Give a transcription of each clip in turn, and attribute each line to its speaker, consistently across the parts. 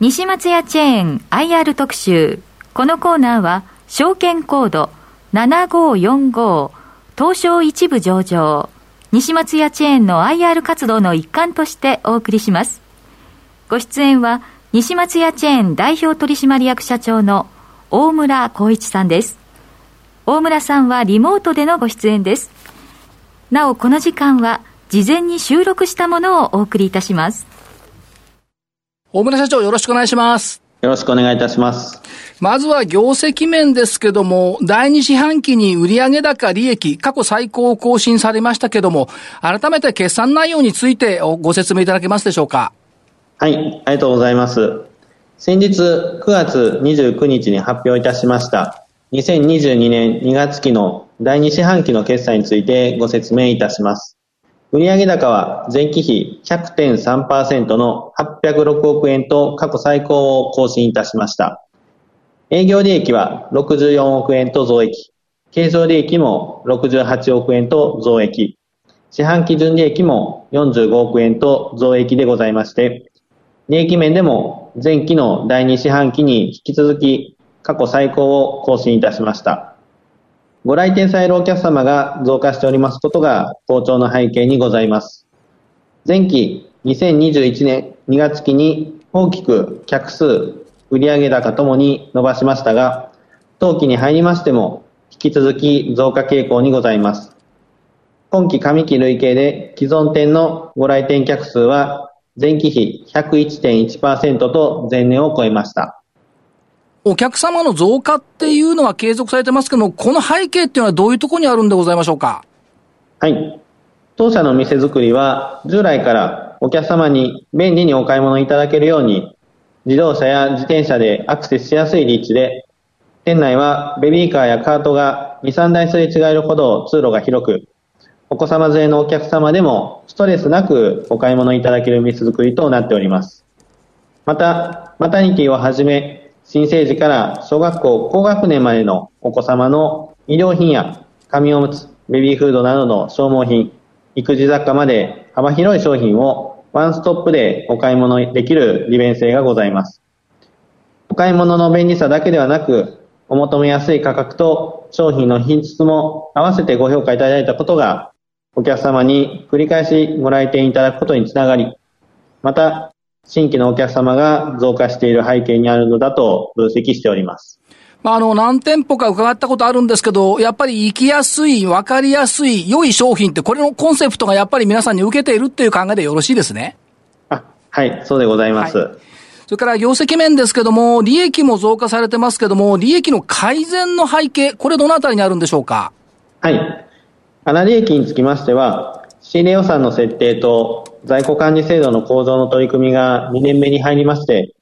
Speaker 1: 西松屋チェーン IR 特集。このコーナーは、証券コード7545東証一部上場西松屋チェーンの IR 活動の一環としてお送りします。ご出演は西松屋チェーン代表取締役社長の大村光一さんです。大村さんはリモートでのご出演です。なおこの時間は事前に収録したものをお送りいたします。
Speaker 2: 大村社長よろしくお願いします。
Speaker 3: よろしくお願いいたします。
Speaker 2: まずは業績面ですけども、第2四半期に売上高利益、過去最高を更新されましたけども、改めて決算内容についてご説明いただけますでしょうか？
Speaker 3: はい、ありがとうございます。先日9月29日に発表いたしました、2022年2月期の第2四半期の決算についてご説明いたします。売上高は前期比100.3%の806億円と過去最高を更新いたしました。営業利益は64億円と増益。経常利益も68億円と増益。四半期純利益も45億円と増益でございまして、利益面でも前期の第2四半期に引き続き過去最高を更新いたしました。ご来店されるお客様が増加しておりますことが好調の背景にございます。前期2021年2月期に大きく客数、売上高ともに伸ばしましたが、当期に入りましても引き続き増加傾向にございます。今期上期累計で既存店のご来店客数は前期比101.1%と前年を超えました。
Speaker 2: お客様の増加っていうのは継続されてますけども、この背景っていうのはどういうところにあるんでございましょうか？
Speaker 3: はい。当社の店づくりは、従来からお客様に便利にお買い物いただけるように、自動車や自転車でアクセスしやすい立地で、店内はベビーカーやカートが2、3台すれ違えるほど通路が広く、お子様連れのお客様でもストレスなくお買い物いただける店づくりとなっております。また、マタニティをはじめ、新生児から小学校高学年までのお子様の医療品や紙おむつ、ベビーフードなどの消耗品、育児雑貨まで幅広い商品をワンストップでお買い物できる利便性がございます。お買い物の便利さだけではなく、お求めやすい価格と商品の品質も合わせてご評価いただいたことが、お客様に繰り返しご来店いただくことにつながり、また、新規のお客様が増加している背景にあるのだと分析しております。
Speaker 2: まあ、あの、何店舗か伺ったことあるんですけど、やっぱり行きやすい、わかりやすい、良い商品って、これのコンセプトがやっぱり皆さんに受けているっていう考えでよろしいですね。
Speaker 3: あ、はい、そうでございます。はい、
Speaker 2: それから業績面ですけども、利益も増加されてますけども、利益の改善の背景、これどのあたりにあるんでしょうか？
Speaker 3: はい。穴利益につきましては、仕入れ予算の設定と在庫管理制度の構造の取り組みが2年目に入りまして、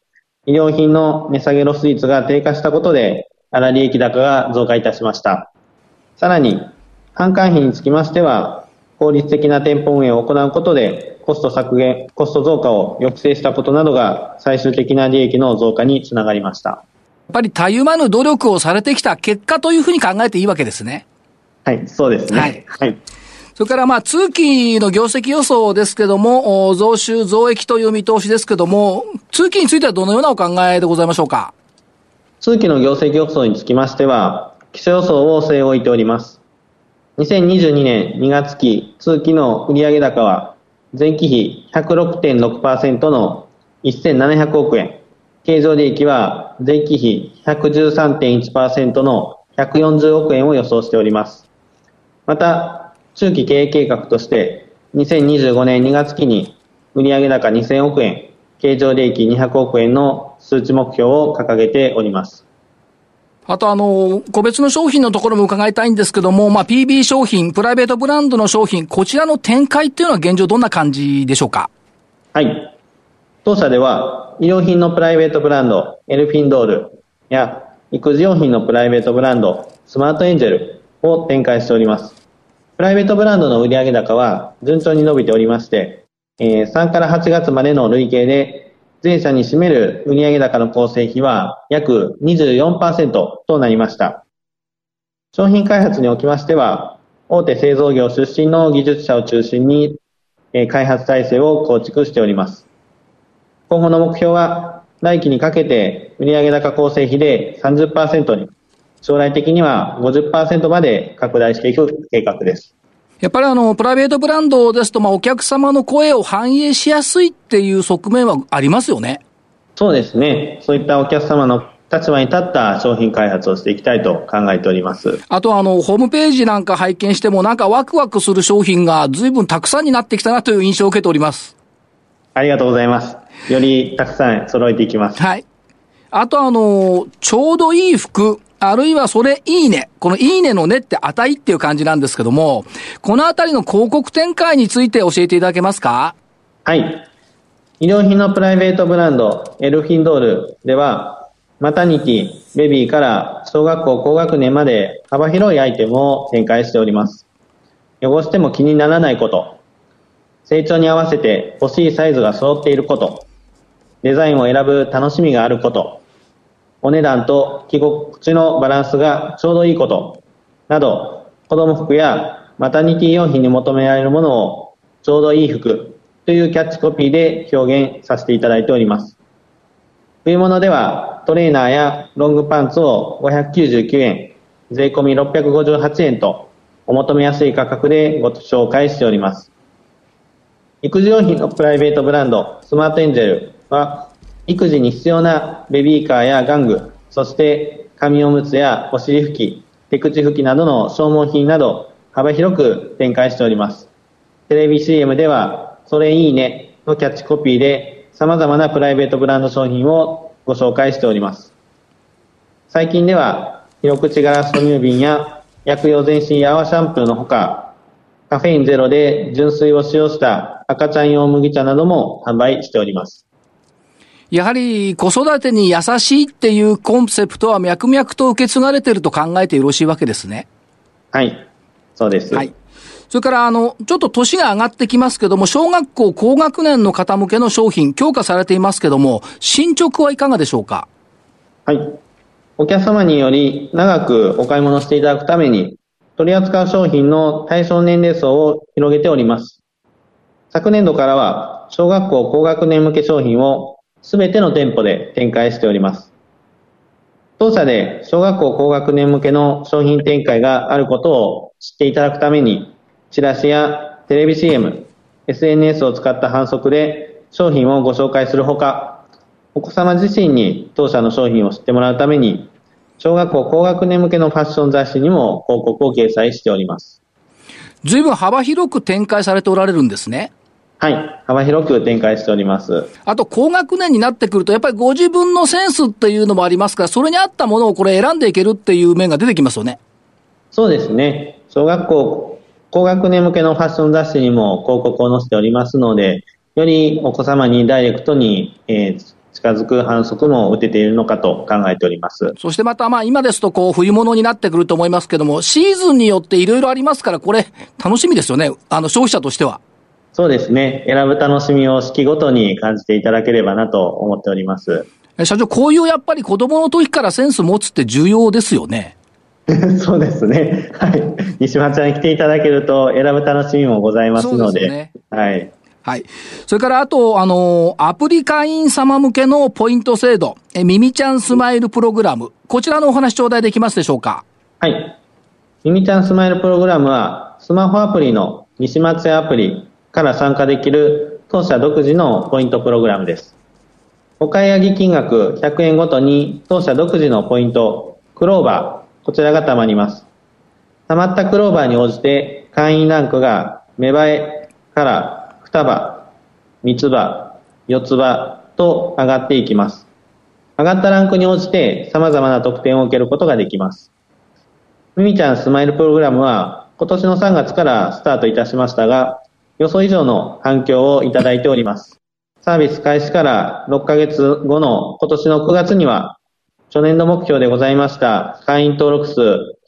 Speaker 3: 医療品の値下げロス率が低下したことで、粗利益高が増加いたしました。さらに、販管費につきましては、効率的な店舗運営を行うことで、コスト削減、コスト増加を抑制したことなどが、最終的な利益の増加につながりました。や
Speaker 2: っぱりたゆまぬ努力をされてきた結果というふうに考えていいわけですね。
Speaker 3: はい、そうですね。はい。はい
Speaker 2: それからまあ通期の業績予想ですけども、増収増益という見通しですけども、通期についてはどのようなお考えでございましょうか？
Speaker 3: 通期の業績予想につきましては、基礎予想を据え置いております。2022年2月期通期の売上高は、前期比106.6%の1700億円。経常利益は前期比113.1%の140億円を予想しております。また、中期経営計画として、2025年2月期に売上高2000億円、経常利益200億円の数値目標を掲げております。
Speaker 2: あとあの、個別の商品のところも伺いたいんですけども、まあ PB 商品、プライベートブランドの商品、こちらの展開っていうのは現状どんな感じでしょうか？
Speaker 3: はい。当社では、医療品のプライベートブランド、エルフィンドールや、育児用品のプライベートブランド、スマートエンジェルを展開しております。プライベートブランドの売上高は順調に伸びておりまして、えー、3から8月までの累計で、全社に占める売上高の構成比は約24%となりました。商品開発におきましては、大手製造業出身の技術者を中心に、え、開発体制を構築しております。今後の目標は、来期にかけて売上高構成比で30%に、将来的には50%まで拡大していく計画です。
Speaker 2: やっぱりあの、プライベートブランドですと、まあ、お客様の声を反映しやすいっていう側面はありますよね。
Speaker 3: そうですね。そういったお客様の立場に立った商品開発をしていきたいと考えております。
Speaker 2: あとあの、ホームページなんか拝見してもなんかワクワクする商品が随分たくさんになってきたなという印象を受けております。
Speaker 3: ありがとうございます。よりたくさん揃えていきます。
Speaker 2: はい。あとあの、ちょうどいい服、あるいはそれいいね。このいいねのねって値っていう感じなんですけども、このあたりの広告展開について教えていただけますか？
Speaker 3: はい。医療品のプライベートブランド、エルフィンドールでは、マタニティ、ベビーから小学校高学年まで幅広いアイテムを展開しております。汚しても気にならないこと、成長に合わせて欲しいサイズが揃っていること、デザインを選ぶ楽しみがあること、お値段と着心地のバランスがちょうどいいこと、など、子供服やマタニティ用品に求められるものをちょうどいい服というキャッチコピーで表現させていただいております。冬物ではトレーナーやロングパンツを599円、税込み658円とお求めやすい価格でご紹介しております。育児用品のプライベートブランドスマートエンジェルは育児に必要なベビーカーや玩具、そして紙おむつやお尻拭き、手口拭きなどの消耗品など幅広く展開しております。テレビ CM では、それいいねのキャッチコピーで様々なプライベートブランド商品をご紹介しております。最近では、広口ガラス乳瓶や薬用全身泡シャンプーのほか、カフェインゼロで純水を使用した赤ちゃん用麦茶なども販売しております。
Speaker 2: やはり子育てに優しいっていうコンセプトは脈々と受け継がれていると考えてよろしいわけですね。
Speaker 3: はい。そうです。
Speaker 2: はい。それから、あの、ちょっと年が上がってきますけども、小学校高学年の方向けの商品、強化されていますけども、進捗はいかがでしょうか？
Speaker 3: はい。お客様により長くお買い物していただくために、取り扱う商品の対象年齢層を広げております。昨年度からは、小学校高学年向け商品をすべての店舗で展開しております。当社で小学校高学年向けの商品展開があることを知っていただくために、チラシやテレビ CM、SNS を使った反則で商品をご紹介するほか、お子様自身に当社の商品を知ってもらうために、小学校高学年向けのファッション雑誌にも広告を掲載しております。
Speaker 2: 随分幅広く展開されておられるんですね。
Speaker 3: はい。幅広く展開しております。
Speaker 2: あと、高学年になってくると、やっぱりご自分のセンスっていうのもありますから、それに合ったものをこれ選んでいけるっていう面が出てきますよね。
Speaker 3: そうですね。小学校、高学年向けのファッション雑誌にも広告を載せておりますので、よりお子様にダイレクトに、えー、近づく反則も打てているのかと考えております。
Speaker 2: そしてまた、まあ今ですとこう冬物になってくると思いますけども、シーズンによっていろいろありますから、これ楽しみですよね。あの消費者としては。
Speaker 3: そうですね。選ぶ楽しみを四季ごとに感じていただければなと思っております。
Speaker 2: 社長、こういうやっぱり子供の時からセンス持つって重要ですよね。
Speaker 3: そうですね。はい。西松屋に来ていただけると選ぶ楽しみもございますので。でね、はい。
Speaker 2: はい。それから、あと、あの、アプリ会員様向けのポイント制度、え、ミミちゃんスマイルプログラム。こちらのお話頂戴できますでしょうか？
Speaker 3: はい。ミミちゃんスマイルプログラムは、スマホアプリの西松屋アプリ、から参加できる当社独自のポイントプログラムです。お買い上げ金額100円ごとに当社独自のポイント、クローバー、こちらが貯まります。貯まったクローバーに応じて会員ランクが芽生えから双葉、三つ葉、四つ葉と上がっていきます。上がったランクに応じて様々な特典を受けることができます。みみちゃんスマイルプログラムは今年の3月からスタートいたしましたが、予想以上の反響をいただいております。サービス開始から6ヶ月後の今年の9月には、初年度目標でございました会員登録数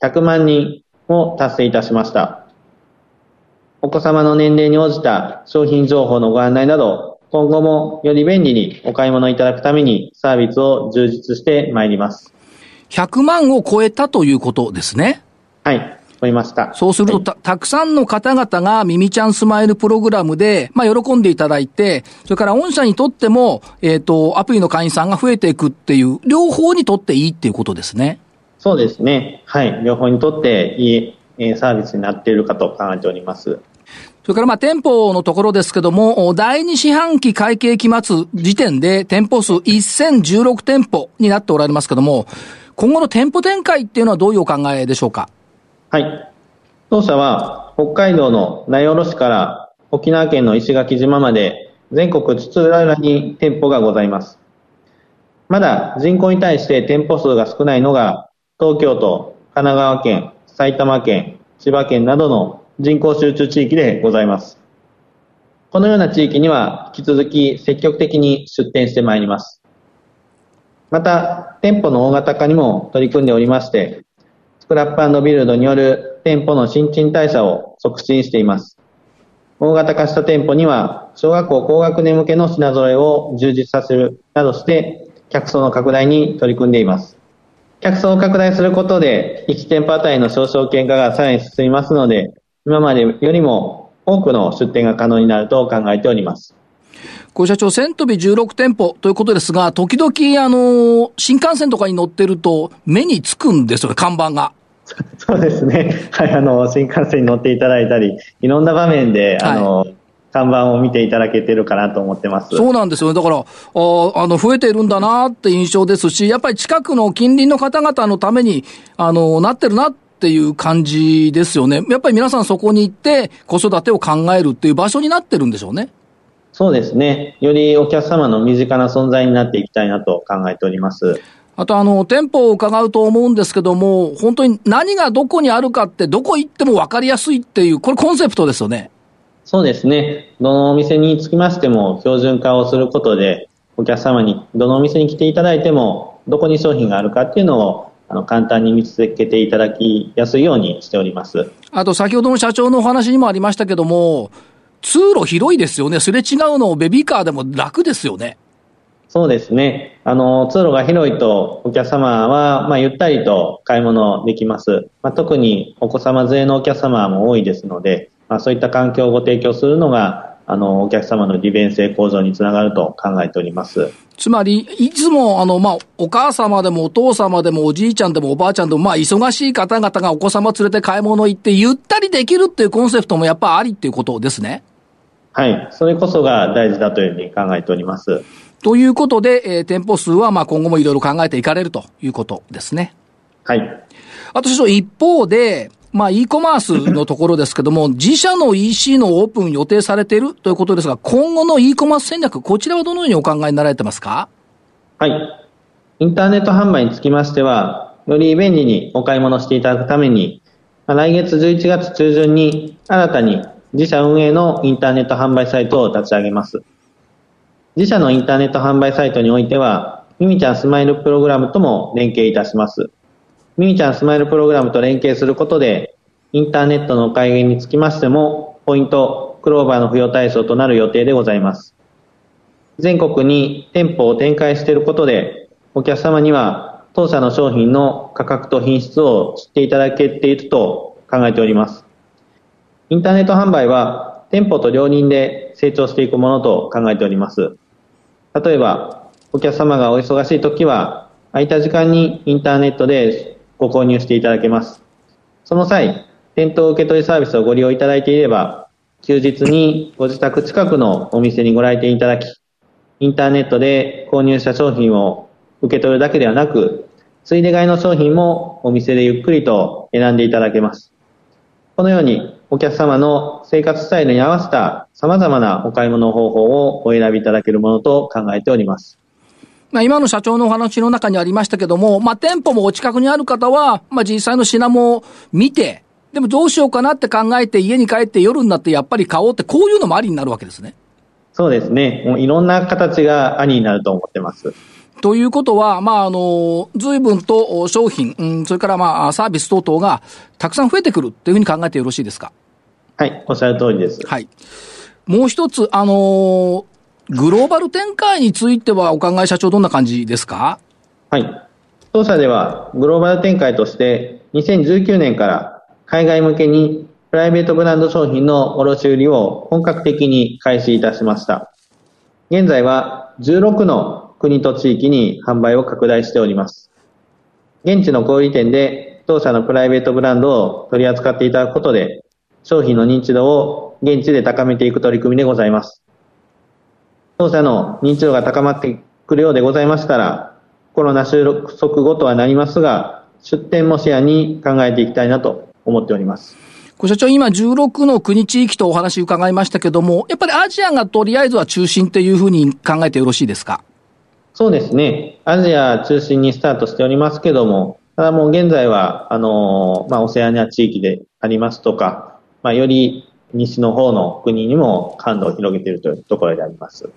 Speaker 3: 100万人を達成いたしました。お子様の年齢に応じた商品情報のご案内など、今後もより便利にお買い物いただくためにサービスを充実してまいります。
Speaker 2: 100万を超えたということですね。
Speaker 3: はい。おりました。
Speaker 2: そうするとた、たくさんの方々がミミちゃんスマイルプログラムで、まあ、喜んでいただいて、それから御社にとっても、えっ、ー、と、アプリの会員さんが増えていくっていう、両方にとっていいっていうことですね。
Speaker 3: そうですね。はい。両方にとっていいサービスになっているかと考えております。
Speaker 2: それからまあ店舗のところですけども、第2四半期会計期末時点で店舗数1016店舗になっておられますけども、今後の店舗展開っていうのはどういうお考えでしょうか？
Speaker 3: はい。当社は北海道の名寄市から沖縄県の石垣島まで全国津々浦々に店舗がございます。まだ人口に対して店舗数が少ないのが東京都、神奈川県、埼玉県、千葉県などの人口集中地域でございます。このような地域には引き続き積極的に出店してまいります。また、店舗の大型化にも取り組んでおりまして、クラップビルドによる店舗の新陳代謝を促進しています。大型化した店舗には、小学校高学年向けの品揃えを充実させるなどして、客層の拡大に取り組んでいます。客層を拡大することで、1店舗あたりの少々券化がさらに進みますので、今までよりも多くの出店が可能になると考えております。
Speaker 2: 小社長、千飛び16店舗ということですが、時々、あの、新幹線とかに乗ってると、目につくんですよね、看板が。
Speaker 3: そうですね。はい、あの、新幹線に乗っていただいたり、いろんな場面で、あの、はい看板を見ていただけてるかなと思ってます。
Speaker 2: そうなんですよね。だから、ああの、増えているんだなって印象ですし、やっぱり近くの近隣の方々のために、あの、なってるなっていう感じですよね。やっぱり皆さんそこに行って子育てを考えるっていう場所になってるんでしょうね。
Speaker 3: そうですね。よりお客様の身近な存在になっていきたいなと考えております。
Speaker 2: あとあの、店舗を伺うと思うんですけども、本当に何がどこにあるかってどこ行っても分かりやすいっていう、これコンセプトですよね。
Speaker 3: そうですね。どのお店につきましても標準化をすることで、お客様にどのお店に来ていただいても、どこに商品があるかっていうのをあの、簡単に見つけていただきやすいようにしております。
Speaker 2: あと、先ほどの社長のお話にもありましたけども、通路広いですよね。すれ違うのをベビーカーでも楽ですよね。
Speaker 3: そうですね。あの、通路が広いと、お客様は、まあ、ゆったりと買い物できます。まあ、特にお子様連れのお客様も多いですので、まあ、そういった環境をご提供するのが、あの、お客様の利便性向上につながると考えております。
Speaker 2: つまり、いつも、あの、まあ、お母様でもお父様でもおじいちゃんでもおばあちゃんでも、まあ、忙しい方々がお子様連れて買い物行って、ゆったりできるっていうコンセプトもやっぱありっていうことですね。
Speaker 3: はい。それこそが大事だというふうに考えております。
Speaker 2: ということで、えー、店舗数は、まあ、今後もいろいろ考えていかれるということですね。
Speaker 3: はい。
Speaker 2: あと、一方で、まあ、e コマースのところですけども、自社の EC のオープン予定されているということですが、今後の e コマース戦略、こちらはどのようにお考えになられてますか？
Speaker 3: はい。インターネット販売につきましては、より便利にお買い物していただくために、来月11月中旬に新たに自社運営のインターネット販売サイトを立ち上げます。自社のインターネット販売サイトにおいては、ミミちゃんスマイルプログラムとも連携いたします。ミミちゃんスマイルプログラムと連携することで、インターネットのお買いにつきましても、ポイント、クローバーの付与対象となる予定でございます。全国に店舗を展開していることで、お客様には当社の商品の価格と品質を知っていただけていると考えております。インターネット販売は店舗と両人で成長していくものと考えております。例えば、お客様がお忙しい時は、空いた時間にインターネットでご購入していただけます。その際、店頭受け取りサービスをご利用いただいていれば、休日にご自宅近くのお店にご来店いただき、インターネットで購入した商品を受け取るだけではなく、ついで買いの商品もお店でゆっくりと選んでいただけます。このようにお客様の生活スタイルに合わせた様々なお買い物方法をお選びいただけるものと考えております。
Speaker 2: まあ、今の社長のお話の中にありましたけども、まあ、店舗もお近くにある方は、まあ、実際の品も見て、でもどうしようかなって考えて家に帰って夜になってやっぱり買おうってこういうのもありになるわけですね。
Speaker 3: そうですね。もういろんな形がありになると思ってます。
Speaker 2: ということは、まあ、あの、随分と商品、うん、それからまあ、サービス等々がたくさん増えてくるというふうに考えてよろしいですか？
Speaker 3: はい、おっしゃる通りです。
Speaker 2: はい。もう一つ、あのグローバル展開についてはお考え社長どんな感じですか？
Speaker 3: はい。当社ではグローバル展開として2019年から海外向けにプライベートブランド商品の卸売を本格的に開始いたしました。現在は16の国と地域に販売を拡大しております。現地の小売店で当社のプライベートブランドを取り扱っていただくことで、商品の認知度を現地で高めていく取り組みでございます。当社の認知度が高まってくるようでございましたら、コロナ収束後とはなりますが、出店も視野に考えていきたいなと思っております。
Speaker 2: ご社長、今16の国地域とお話伺いましたけども、やっぱりアジアがとりあえずは中心っていうふうに考えてよろしいですか？
Speaker 3: そうですね。アジア中心にスタートしておりますけども、ただもう現在は、あの、まあ、オセアニア地域でありますとか、まあ、より西の方の国にも感度を広げているというところであります。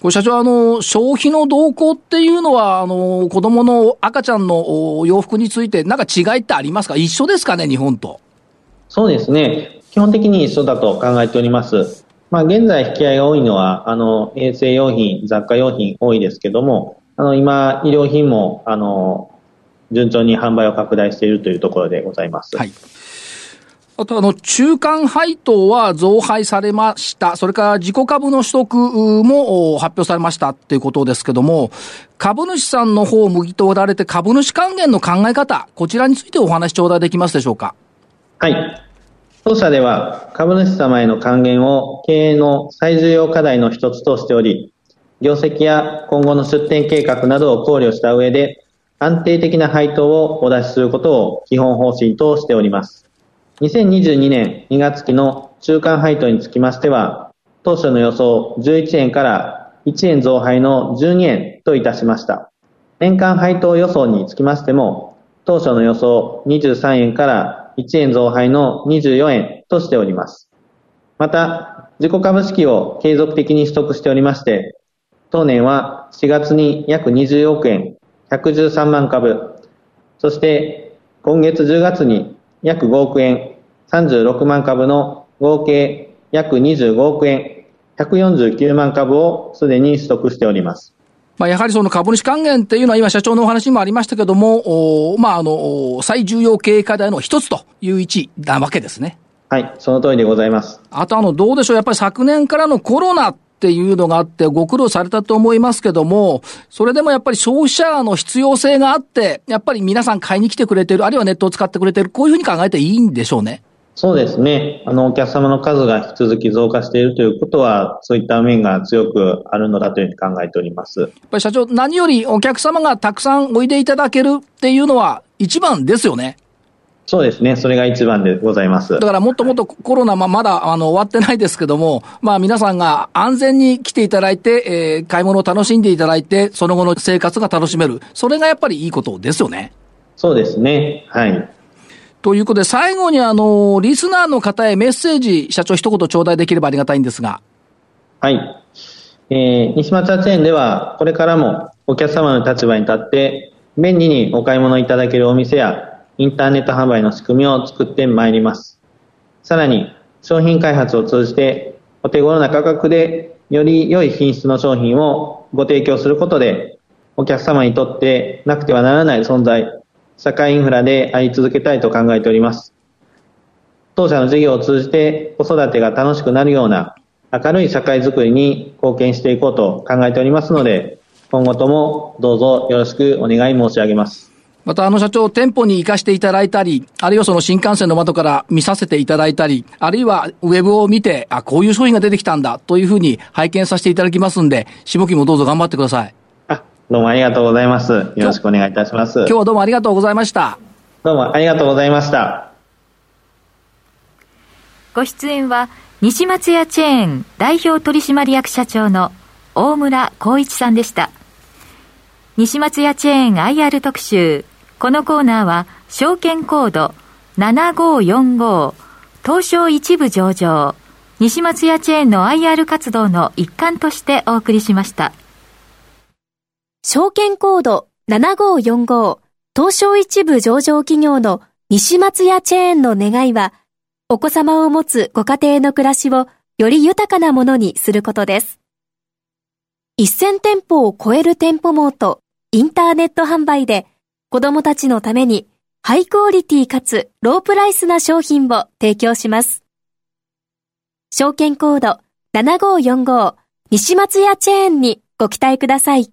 Speaker 2: これ社長、あの、消費の動向っていうのは、あの、子供の赤ちゃんの洋服について、なんか違いってありますか？一緒ですかね、日本と？
Speaker 3: そうですね。基本的に一緒だと考えております。まあ、現在引き合いが多いのは、あの、衛生用品、雑貨用品多いですけども、あの、今、医療品も、あの、順調に販売を拡大しているというところでございます。はい。
Speaker 2: あと、あの、中間配当は増配されました。それから自己株の取得も発表されましたっていうことですけども、株主さんの方を向き取られて株主還元の考え方、こちらについてお話頂戴できますでしょうか？
Speaker 3: はい。当社では株主様への還元を経営の最重要課題の一つとしており、業績や今後の出店計画などを考慮した上で、安定的な配当をお出しすることを基本方針としております。2022年2月期の中間配当につきましては、当初の予想11円から1円増配の12円といたしました。年間配当予想につきましても、当初の予想23円から1円増配の24円としております。また、自己株式を継続的に取得しておりまして、当年は4月に約20億円、113万株、そして今月10月に約5億円、36万株の合計約25億円、149万株をすでに取得しております。
Speaker 2: まあ、やはりその株主還元っていうのは今社長のお話にもありましたけども、おまあ、あの、最重要経営課題の一つという位置なわけですね。
Speaker 3: はい、その通りでございます。
Speaker 2: あとあの、どうでしょう、やっぱり昨年からのコロナっていうのがあってご苦労されたと思いますけども、それでもやっぱり消費者の必要性があって、やっぱり皆さん買いに来てくれてる、あるいはネットを使ってくれてる、こういうふうに考えていいんでしょうね。
Speaker 3: そうですね。あの、お客様の数が引き続き増加しているということは、そういった面が強くあるのだというふうに考えております。やっ
Speaker 2: ぱり社長、何よりお客様がたくさんおいでいただけるっていうのは一番ですよね。
Speaker 3: そうですね。それが一番でございます。
Speaker 2: だからもっともっとコロナ、まあ、まだあの終わってないですけども、まあ皆さんが安全に来ていただいて、えー、買い物を楽しんでいただいて、その後の生活が楽しめる。それがやっぱりいいことですよね。
Speaker 3: そうですね。はい。
Speaker 2: ということで、最後にあの、リスナーの方へメッセージ、社長一言頂戴できればありがたいんですが。
Speaker 3: はい。えー、西松チェーンでは、これからもお客様の立場に立って、便利にお買い物いただけるお店や、インターネット販売の仕組みを作ってまいります。さらに、商品開発を通じて、お手頃な価格で、より良い品質の商品をご提供することで、お客様にとってなくてはならない存在、社会インフラであり続けたいと考えております。当社の事業を通じて子育てが楽しくなるような明るい社会づくりに貢献していこうと考えておりますので、今後ともどうぞよろしくお願い申し上げます。
Speaker 2: またあの社長、店舗に行かせていただいたり、あるいはその新幹線の窓から見させていただいたり、あるいはウェブを見て、あ、こういう商品が出てきたんだというふうに拝見させていただきますんで、下期もどうぞ頑張ってください。
Speaker 3: どうもありがとうございます。よろしくお願いいたします。
Speaker 2: 今日はどうもありがとうございました。
Speaker 3: どうもありがとうございました。
Speaker 1: ご出演は、西松屋チェーン代表取締役社長の大村光一さんでした。西松屋チェーン IR 特集。このコーナーは、証券コード7545東証一部上場西松屋チェーンの IR 活動の一環としてお送りしました。
Speaker 4: 証券コード7545東証一部上場企業の西松屋チェーンの願いは、お子様を持つご家庭の暮らしをより豊かなものにすることです。1000店舗を超える店舗網とインターネット販売で子供たちのためにハイクオリティかつロープライスな商品を提供します。証券コード7545西松屋チェーンにご期待ください。